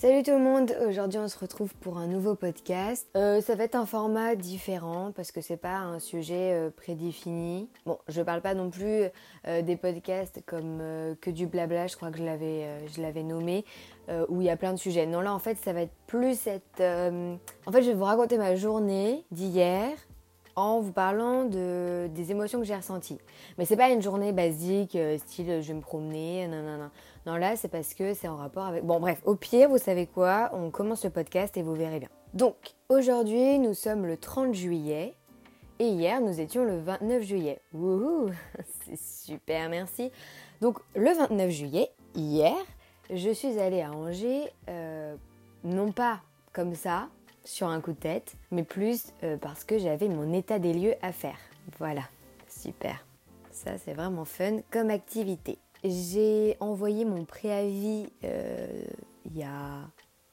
Salut tout le monde, aujourd'hui on se retrouve pour un nouveau podcast. Euh, ça va être un format différent parce que c'est pas un sujet euh, prédéfini. Bon, je parle pas non plus euh, des podcasts comme que du blabla, je crois que je l'avais, je l'avais nommé, où il y a plein de sujets. Non là en fait ça va être plus cette... En fait je vais vous raconter ma journée d'hier en vous parlant de, des émotions que j'ai ressenties. Mais c'est pas une journée basique, euh, style je vais me promener, non, non, non. Non, là, c'est parce que c'est en rapport avec. Bon, bref, au pire, vous savez quoi? On commence le podcast et vous verrez bien. Donc, aujourd'hui, nous sommes le 30 juillet. Et hier, nous étions le 29 juillet. Wouhou C'est super, merci. Donc, le 29 juillet, hier, je suis allée à Angers, euh, non pas comme ça, sur un coup de tête, mais plus euh, parce que j'avais mon état des lieux à faire. Voilà, super. Ça, c'est vraiment fun comme activité. J'ai envoyé mon préavis euh, il y a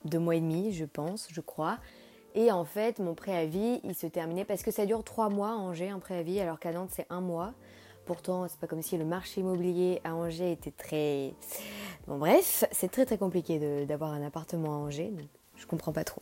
deux mois et demi, je pense, je crois. Et en fait, mon préavis, il se terminait parce que ça dure trois mois à Angers, un préavis, alors qu'à Nantes, c'est un mois. Pourtant, c'est pas comme si le marché immobilier à Angers était très. Bon, bref, c'est très très compliqué d'avoir un appartement à Angers, donc je comprends pas trop.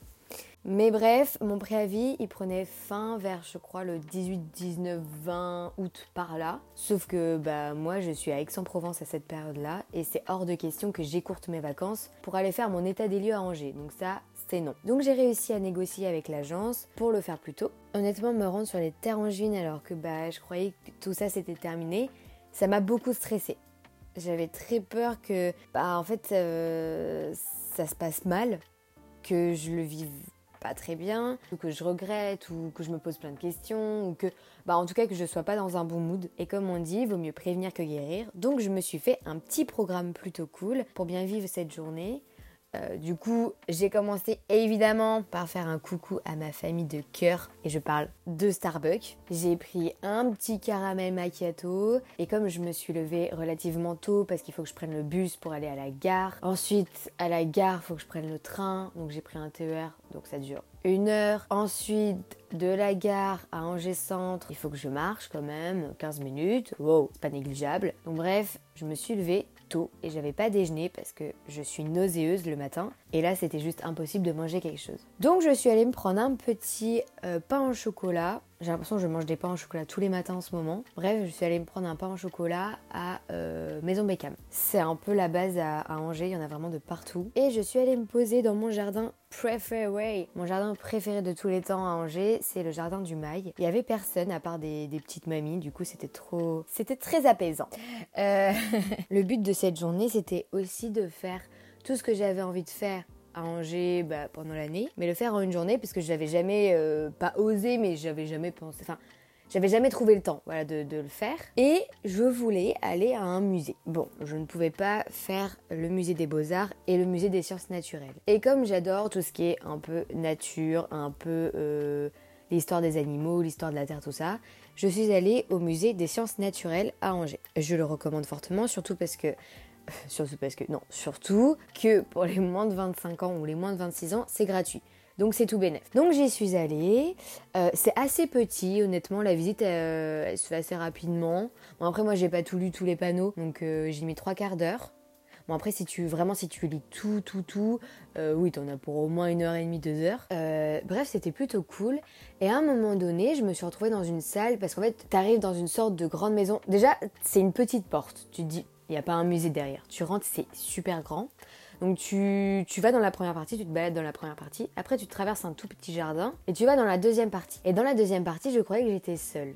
Mais bref, mon préavis, il prenait fin vers, je crois, le 18, 19, 20 août par là. Sauf que bah, moi, je suis à Aix-en-Provence à cette période-là et c'est hors de question que j'écourte mes vacances pour aller faire mon état des lieux à Angers. Donc ça, c'est non. Donc j'ai réussi à négocier avec l'agence pour le faire plus tôt. Honnêtement, me rendre sur les terres angevines alors que bah, je croyais que tout ça c'était terminé, ça m'a beaucoup stressé. J'avais très peur que, bah, en fait, euh, ça se passe mal, que je le vive pas très bien, ou que je regrette, ou que je me pose plein de questions, ou que, bah en tout cas que je sois pas dans un bon mood. Et comme on dit, vaut mieux prévenir que guérir. Donc je me suis fait un petit programme plutôt cool pour bien vivre cette journée. Euh, du coup, j'ai commencé évidemment par faire un coucou à ma famille de cœur et je parle de Starbucks. J'ai pris un petit caramel macchiato et comme je me suis levée relativement tôt parce qu'il faut que je prenne le bus pour aller à la gare. Ensuite, à la gare, il faut que je prenne le train, donc j'ai pris un TER, donc ça dure une heure. Ensuite, de la gare à Angers Centre, il faut que je marche quand même 15 minutes. Wow, pas négligeable. Donc bref, je me suis levée et j'avais pas déjeuné parce que je suis nauséeuse le matin et là c'était juste impossible de manger quelque chose. Donc je suis allée me prendre un petit euh, pain au chocolat. J'ai l'impression que je mange des pains au chocolat tous les matins en ce moment. Bref, je suis allée me prendre un pain au chocolat à euh, Maison Beckham. C'est un peu la base à, Angers, il y en a vraiment de partout. Et je suis allée me poser dans mon jardin préféré. Mon jardin préféré de tous les temps à Angers, c'est le jardin du Mail. Il y avait personne à part des, petites mamies, du coup c'était trop... C'était très apaisant. Euh, le but de cette journée, c'était aussi de faire tout ce que j'avais envie de faire à Angers bah, pendant l'année, mais le faire en une journée parce que je n'avais jamais, euh, pas osé, mais j'avais jamais pensé, enfin, j'avais jamais trouvé le temps voilà, de, le faire. Et je voulais aller à un musée. Bon, je ne pouvais pas faire le musée des beaux-arts et le musée des sciences naturelles. Et comme j'adore tout ce qui est un peu nature, un peu euh, l'histoire des animaux, l'histoire de la Terre, tout ça, je suis allée au musée des sciences naturelles à Angers. Je le recommande fortement, surtout parce que surtout parce que non, surtout que pour les moins de 25 ans ou les moins de 26 ans, c'est gratuit. Donc c'est tout bénef. Donc j'y suis allée. Euh, c'est assez petit, honnêtement. La visite euh, elle se fait assez rapidement. Bon après moi j'ai pas tout lu tous les panneaux, donc euh, j'ai mis trois quarts d'heure. Bon après si tu vraiment si tu lis tout tout tout, oui t'en as pour au moins une heure et demie deux heures. bref c'était plutôt cool. Et à un moment donné je me suis retrouvée dans une salle parce qu'en fait t'arrives dans une sorte de grande maison. Déjà c'est une petite porte. Tu te dis il n'y a pas un musée derrière. Tu rentres, c'est super grand. Donc tu, vas dans la première partie, tu te balades dans la première partie. Après, tu traverses un tout petit jardin et tu vas dans la deuxième partie. Et dans la deuxième partie, je croyais que j'étais seule.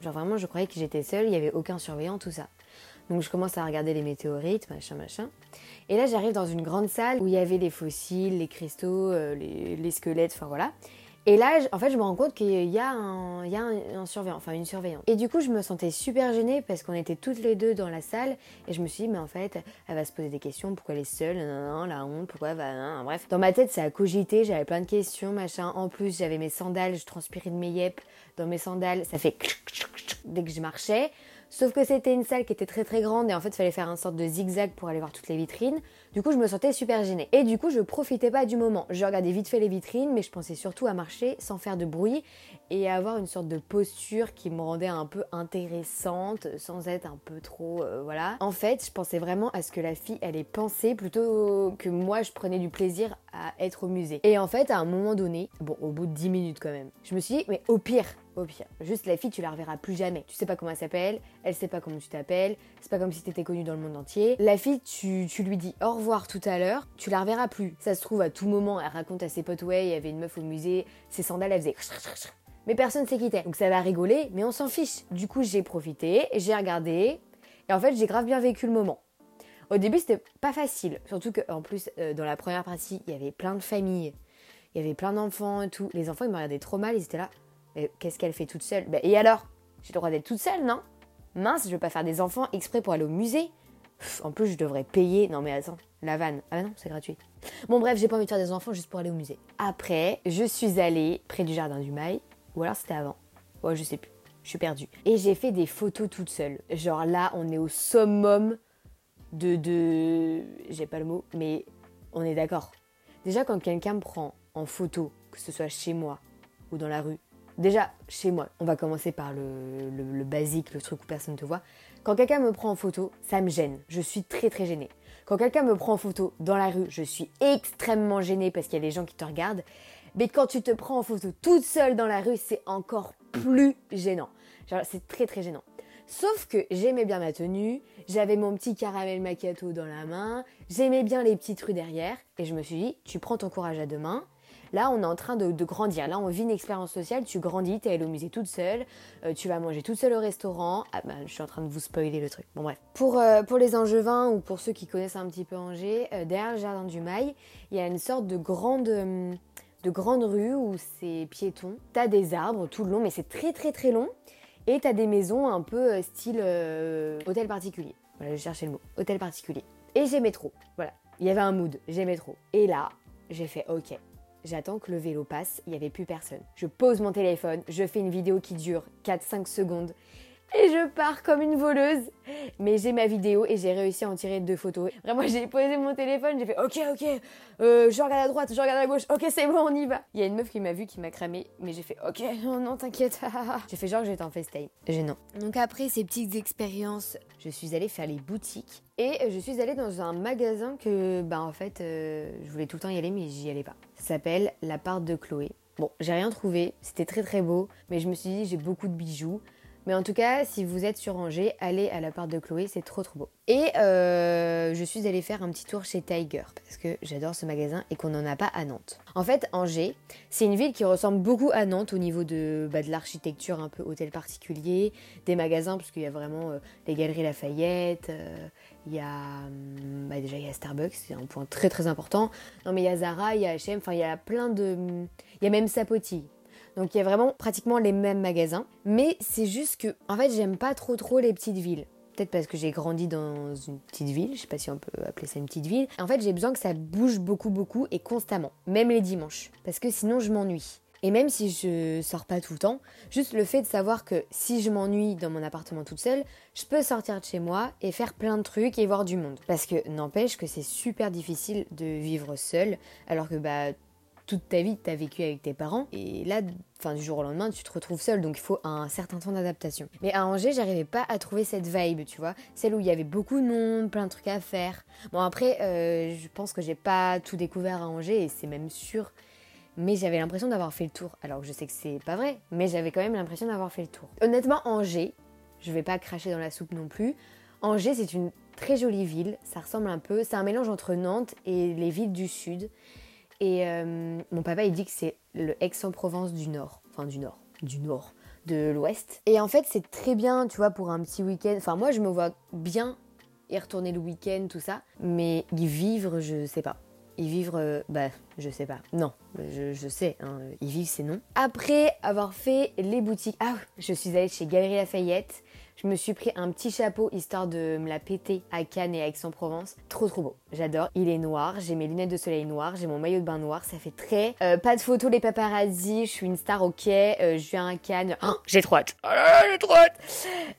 Genre vraiment, je croyais que j'étais seule, il n'y avait aucun surveillant, tout ça. Donc je commence à regarder les météorites, machin, machin. Et là, j'arrive dans une grande salle où il y avait les fossiles, les cristaux, euh, les squelettes, enfin voilà. Et là, en fait, je me rends compte qu'il y a, un, a un, surveillant, enfin une surveillante. Et du coup, je me sentais super gênée parce qu'on était toutes les deux dans la salle et je me suis dit, mais en fait, elle va se poser des questions, pourquoi elle est seule, non, la honte, pourquoi elle va, bref. Dans ma tête, ça a cogité, j'avais plein de questions, machin. En plus, j'avais mes sandales, je transpirais de mes yep dans mes sandales, ça fait dès que je marchais. Sauf que c'était une salle qui était très très grande et en fait il fallait faire un sorte de zigzag pour aller voir toutes les vitrines. Du coup je me sentais super gênée. Et du coup je profitais pas du moment. Je regardais vite fait les vitrines mais je pensais surtout à marcher sans faire de bruit et à avoir une sorte de posture qui me rendait un peu intéressante sans être un peu trop euh, voilà. En fait je pensais vraiment à ce que la fille elle ait pensé plutôt que moi je prenais du plaisir à être au musée. Et en fait à un moment donné, bon au bout de 10 minutes quand même, je me suis dit mais au pire au pire. Juste la fille, tu la reverras plus jamais. Tu sais pas comment elle s'appelle, elle sait pas comment tu t'appelles, c'est pas comme si t'étais connue dans le monde entier. La fille, tu, lui dis au revoir tout à l'heure, tu la reverras plus. Ça se trouve à tout moment, elle raconte à ses potes, ouais, il y avait une meuf au musée, ses sandales, elle faisait mais personne s'est quitté. Donc ça va rigoler, mais on s'en fiche. Du coup, j'ai profité, j'ai regardé, et en fait, j'ai grave bien vécu le moment. Au début, c'était pas facile, surtout qu'en plus, euh, dans la première partie, il y avait plein de familles, il y avait plein d'enfants et tout. Les enfants, ils me regardaient trop mal, ils étaient là, qu'est-ce qu'elle fait toute seule? Bah, Et alors? J'ai le droit d'être toute seule, non? Mince, je vais pas faire des enfants exprès pour aller au musée. en plus, je devrais payer. Non, mais attends, la vanne. Ah non, c'est gratuit. Bon, bref, j'ai pas envie de faire des enfants juste pour aller au musée. Après, je suis allée près du jardin du Mail. Ou alors c'était avant. Ouais, je sais plus. Je suis perdue. Et j'ai fait des photos toute seule. Genre là, on est au summum de. de... J'ai pas le mot, mais on est d'accord. Déjà, quand quelqu'un me prend en photo, que ce soit chez moi ou dans la rue, Déjà, chez moi, on va commencer par le, basique, le truc où personne ne te voit. Quand quelqu'un me prend en photo, ça me gêne. Je suis très très gênée. Quand quelqu'un me prend en photo dans la rue, je suis extrêmement gênée parce qu'il y a des gens qui te regardent. Mais quand tu te prends en photo toute seule dans la rue, c'est encore plus gênant. C'est très très gênant. Sauf que j'aimais bien ma tenue, j'avais mon petit caramel macchiato dans la main, j'aimais bien les petites rues derrière, et je me suis dit, tu prends ton courage à deux mains, Là, on est en train de, grandir. Là, on vit une expérience sociale. Tu grandis, tu es allé au musée toute seule, euh, tu vas manger toute seule au restaurant. Ah ben, je suis en train de vous spoiler le truc. Bon, bref. Pour, euh, pour les Angevins ou pour ceux qui connaissent un petit peu Angers, euh, derrière le jardin du Mail, il y a une sorte de grande de grande rue où c'est piéton. T'as des arbres tout le long, mais c'est très très très long. Et t'as des maisons un peu style hôtel particulier. Voilà, je cherchais le mot. Hôtel particulier. Et j'aimais trop. Voilà. Il y avait un mood. J'aimais trop. Et là, j'ai fait OK. J'attends que le vélo passe, il n'y avait plus personne. Je pose mon téléphone, je fais une vidéo qui dure 4-5 secondes et je pars comme une voleuse. Mais j'ai ma vidéo et j'ai réussi à en tirer deux photos. Vraiment, j'ai posé mon téléphone, j'ai fait ok, ok, euh, je regarde à droite, je regarde à gauche, ok, c'est bon, on y va. Il y a une meuf qui m'a vu, qui m'a cramé, mais j'ai fait ok, non, non, t'inquiète. j'ai fait genre que j'étais en FaceTime. Gênant. Donc après ces petites expériences, je suis allée faire les boutiques et je suis allée dans un magasin que, bah en fait, euh, je voulais tout le temps y aller, mais j'y allais pas. Ça s'appelle La Part de Chloé. Bon, j'ai rien trouvé, c'était très très beau, mais je me suis dit j'ai beaucoup de bijoux. Mais en tout cas, si vous êtes sur Angers, allez à la part de Chloé, c'est trop trop beau. Et euh, je suis allée faire un petit tour chez Tiger parce que j'adore ce magasin et qu'on n'en a pas à Nantes. En fait, Angers, c'est une ville qui ressemble beaucoup à Nantes au niveau de, bah, de l'architecture un peu hôtel particulier, des magasins parce qu'il y a vraiment euh, les galeries Lafayette, euh, il y a hum, bah, déjà il Starbucks, c'est un point très très important. Non mais il y a Zara, il y a H&M, enfin il y a plein de, il y a même Sapoti. Donc il y a vraiment pratiquement les mêmes magasins. Mais c'est juste que, en fait, j'aime pas trop trop les petites villes. Peut-être parce que j'ai grandi dans une petite ville, je sais pas si on peut appeler ça une petite ville. En fait, j'ai besoin que ça bouge beaucoup, beaucoup et constamment, même les dimanches. Parce que sinon, je m'ennuie. Et même si je sors pas tout le temps, juste le fait de savoir que si je m'ennuie dans mon appartement toute seule, je peux sortir de chez moi et faire plein de trucs et voir du monde. Parce que n'empêche que c'est super difficile de vivre seule, alors que bah toute ta vie, tu as vécu avec tes parents. Et là, enfin, du jour au lendemain, tu te retrouves seul. Donc, il faut un certain temps d'adaptation. Mais à Angers, j'arrivais pas à trouver cette vibe, tu vois. Celle où il y avait beaucoup de monde, plein de trucs à faire. Bon, après, euh, je pense que j'ai pas tout découvert à Angers et c'est même sûr. Mais j'avais l'impression d'avoir fait le tour. Alors que je sais que c'est pas vrai, mais j'avais quand même l'impression d'avoir fait le tour. Honnêtement, Angers, je vais pas cracher dans la soupe non plus. Angers, c'est une très jolie ville. Ça ressemble un peu. C'est un mélange entre Nantes et les villes du sud. Et euh, mon papa, il dit que c'est le Aix-en-Provence du Nord. Enfin, du Nord. Du Nord. De l'Ouest. Et en fait, c'est très bien, tu vois, pour un petit week-end. Enfin, moi, je me vois bien y retourner le week-end, tout ça. Mais y vivre, je sais pas. Y vivre, euh, bah, je sais pas. Non, je, sais, hein, y vivre, c'est non. Après avoir fait les boutiques, ah, je suis allée chez Galerie Lafayette. Je me suis pris un petit chapeau histoire de me la péter à Cannes et à Aix-en-Provence. Trop trop beau. J'adore. Il est noir, j'ai mes lunettes de soleil noires, j'ai mon maillot de bain noir, ça fait très... Euh, pas de photos les paparazzi, je suis une star ok, euh, je viens à Cannes. Oh, j'ai trop hâte. Oh j'ai trop.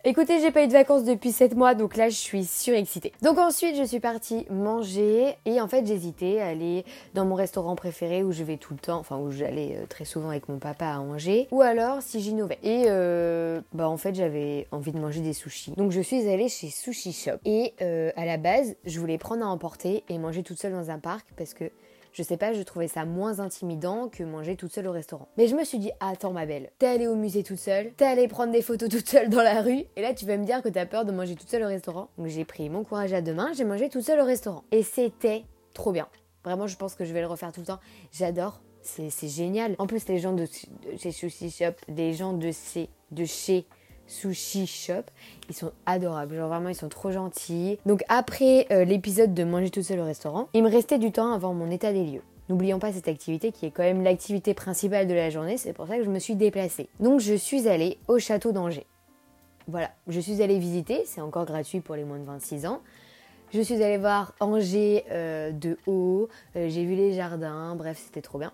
Écoutez, j'ai pas eu de vacances depuis 7 mois, donc là je suis surexcitée. Donc ensuite je suis partie manger et en fait j'hésitais à aller dans mon restaurant préféré où je vais tout le temps, enfin où j'allais euh, très souvent avec mon papa à manger, ou alors si j'innovais. Et bah en fait j'avais envie de manger des sushis. Donc je suis allée chez Sushi Shop. Et euh, à la base, je voulais prendre à emporter et manger toute seule dans un parc parce que je sais pas, je trouvais ça moins intimidant que manger toute seule au restaurant. Mais je me suis dit, attends ma belle, t'es allée au musée toute seule, t'es allée prendre des photos toute seule dans la rue, et là tu vas me dire que t'as peur de manger toute seule au restaurant. Donc j'ai pris mon courage à deux mains, j'ai mangé toute seule au restaurant. Et c'était trop bien. Vraiment, je pense que je vais le refaire tout le temps. J'adore. C'est génial. En plus, les gens de, chez Sushi Shop, des gens de, de chez Sushi Shop. Ils sont adorables, genre vraiment ils sont trop gentils. Donc après euh, l'épisode de manger tout seul au restaurant, il me restait du temps avant mon état des lieux. N'oublions pas cette activité qui est quand même l'activité principale de la journée, c'est pour ça que je me suis déplacée. Donc je suis allée au château d'Angers. Voilà, je suis allée visiter, c'est encore gratuit pour les moins de 26 ans. Je suis allée voir Angers euh, de haut, euh, j'ai vu les jardins, bref, c'était trop bien.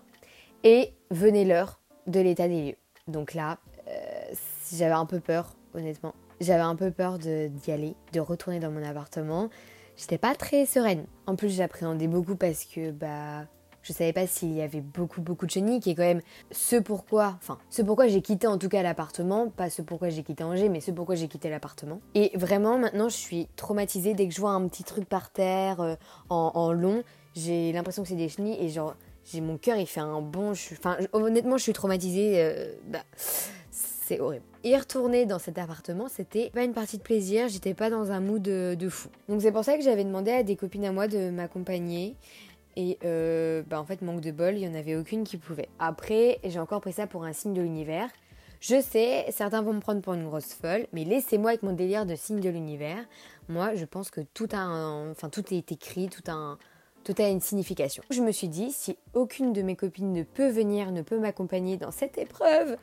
Et venait l'heure de l'état des lieux. Donc là, j'avais un peu peur, honnêtement. J'avais un peu peur d'y aller, de retourner dans mon appartement. J'étais pas très sereine. En plus, j'appréhendais beaucoup parce que bah je savais pas s'il y avait beaucoup beaucoup de chenilles, qui est quand même ce pourquoi, enfin ce pourquoi j'ai quitté en tout cas l'appartement, pas ce pourquoi j'ai quitté Angers, mais ce pourquoi j'ai quitté l'appartement. Et vraiment maintenant je suis traumatisée dès que je vois un petit truc par terre euh, en, long, j'ai l'impression que c'est des chenilles et genre j'ai mon cœur il fait un bon, enfin honnêtement je suis traumatisée, euh, bah c'est horrible. Y retourner dans cet appartement, c'était pas une partie de plaisir, j'étais pas dans un mood de, fou. Donc c'est pour ça que j'avais demandé à des copines à moi de m'accompagner. Et euh, bah en fait, manque de bol, il y en avait aucune qui pouvait. Après, j'ai encore pris ça pour un signe de l'univers. Je sais, certains vont me prendre pour une grosse folle, mais laissez-moi avec mon délire de signe de l'univers. Moi, je pense que tout a enfin tout est écrit, tout a un, tout a une signification. Je me suis dit, si aucune de mes copines ne peut venir, ne peut m'accompagner dans cette épreuve,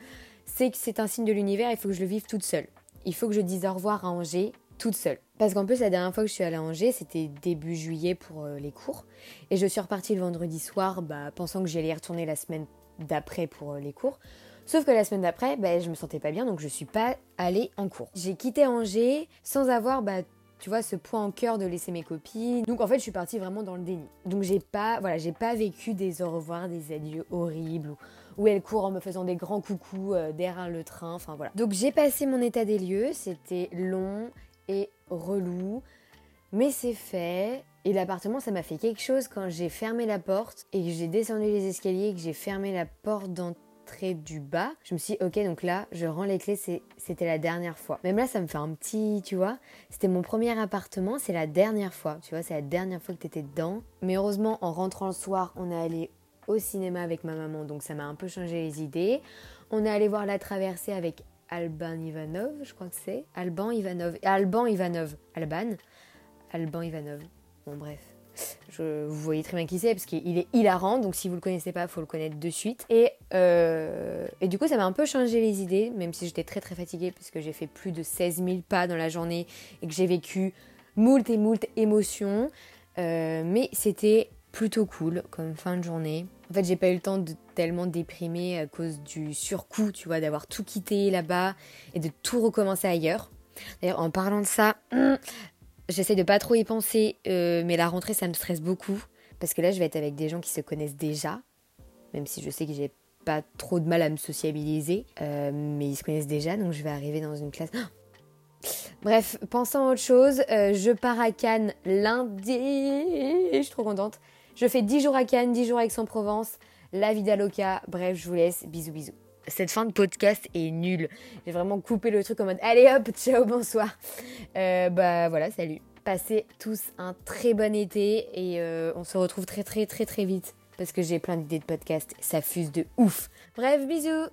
c'est que c'est un signe de l'univers, il faut que je le vive toute seule. Il faut que je dise au revoir à Angers toute seule. Parce qu'en plus, la dernière fois que je suis allée à Angers, c'était début juillet pour euh, les cours. Et je suis repartie le vendredi soir, bah, pensant que j'allais y retourner la semaine d'après pour euh, les cours. Sauf que la semaine d'après, bah, je me sentais pas bien, donc je suis pas allée en cours. J'ai quitté Angers sans avoir, bah, tu vois, ce point en cœur de laisser mes copines. Donc en fait, je suis partie vraiment dans le déni. Donc j'ai pas, voilà, j'ai pas vécu des au revoir, des adieux horribles où elle court en me faisant des grands coucous euh, derrière le train, enfin voilà. Donc j'ai passé mon état des lieux, c'était long relou, mais c'est fait. Et l'appartement, ça m'a fait quelque chose quand j'ai fermé la porte et que j'ai descendu les escaliers et que j'ai fermé la porte d'entrée du bas. Je me suis dit, ok, donc là, je rends les clés, c'était la dernière fois. Même là, ça me fait un petit, tu vois, c'était mon premier appartement, c'est la dernière fois, tu vois, c'est la dernière fois que t'étais dedans. Mais heureusement, en rentrant le soir, on est allé au cinéma avec ma maman, donc ça m'a un peu changé les idées. On est allé voir La Traversée avec Alban Ivanov, je crois que c'est. Alban Ivanov. Alban Ivanov. Alban. Alban Ivanov. Bon, bref. Je, vous voyez très bien qui c'est parce qu'il est hilarant, donc si vous le connaissez pas, faut le connaître de suite. Et, euh, et du coup, ça m'a un peu changé les idées, même si j'étais très très fatiguée puisque j'ai fait plus de 16 000 pas dans la journée et que j'ai vécu moult et moult émotions. Euh, mais c'était plutôt cool comme fin de journée. En fait, j'ai pas eu le temps de tellement déprimer à cause du surcoût, tu vois, d'avoir tout quitté là-bas et de tout recommencer ailleurs. D'ailleurs, en parlant de ça, j'essaie de pas trop y penser, euh, mais la rentrée, ça me stresse beaucoup. Parce que là, je vais être avec des gens qui se connaissent déjà, même si je sais que j'ai pas trop de mal à me sociabiliser, euh, mais ils se connaissent déjà, donc je vais arriver dans une classe. Bref, pensant à autre chose, euh, je pars à Cannes lundi. Je suis trop contente. Je fais 10 jours à Cannes, 10 jours à Aix-en-Provence, la vida loca. Bref, je vous laisse. Bisous, bisous. Cette fin de podcast est nulle. J'ai vraiment coupé le truc en mode allez hop, ciao, bonsoir. Euh, bah voilà, salut. Passez tous un très bon été et euh, on se retrouve très très très très vite parce que j'ai plein d'idées de podcast. Ça fuse de ouf. Bref, bisous.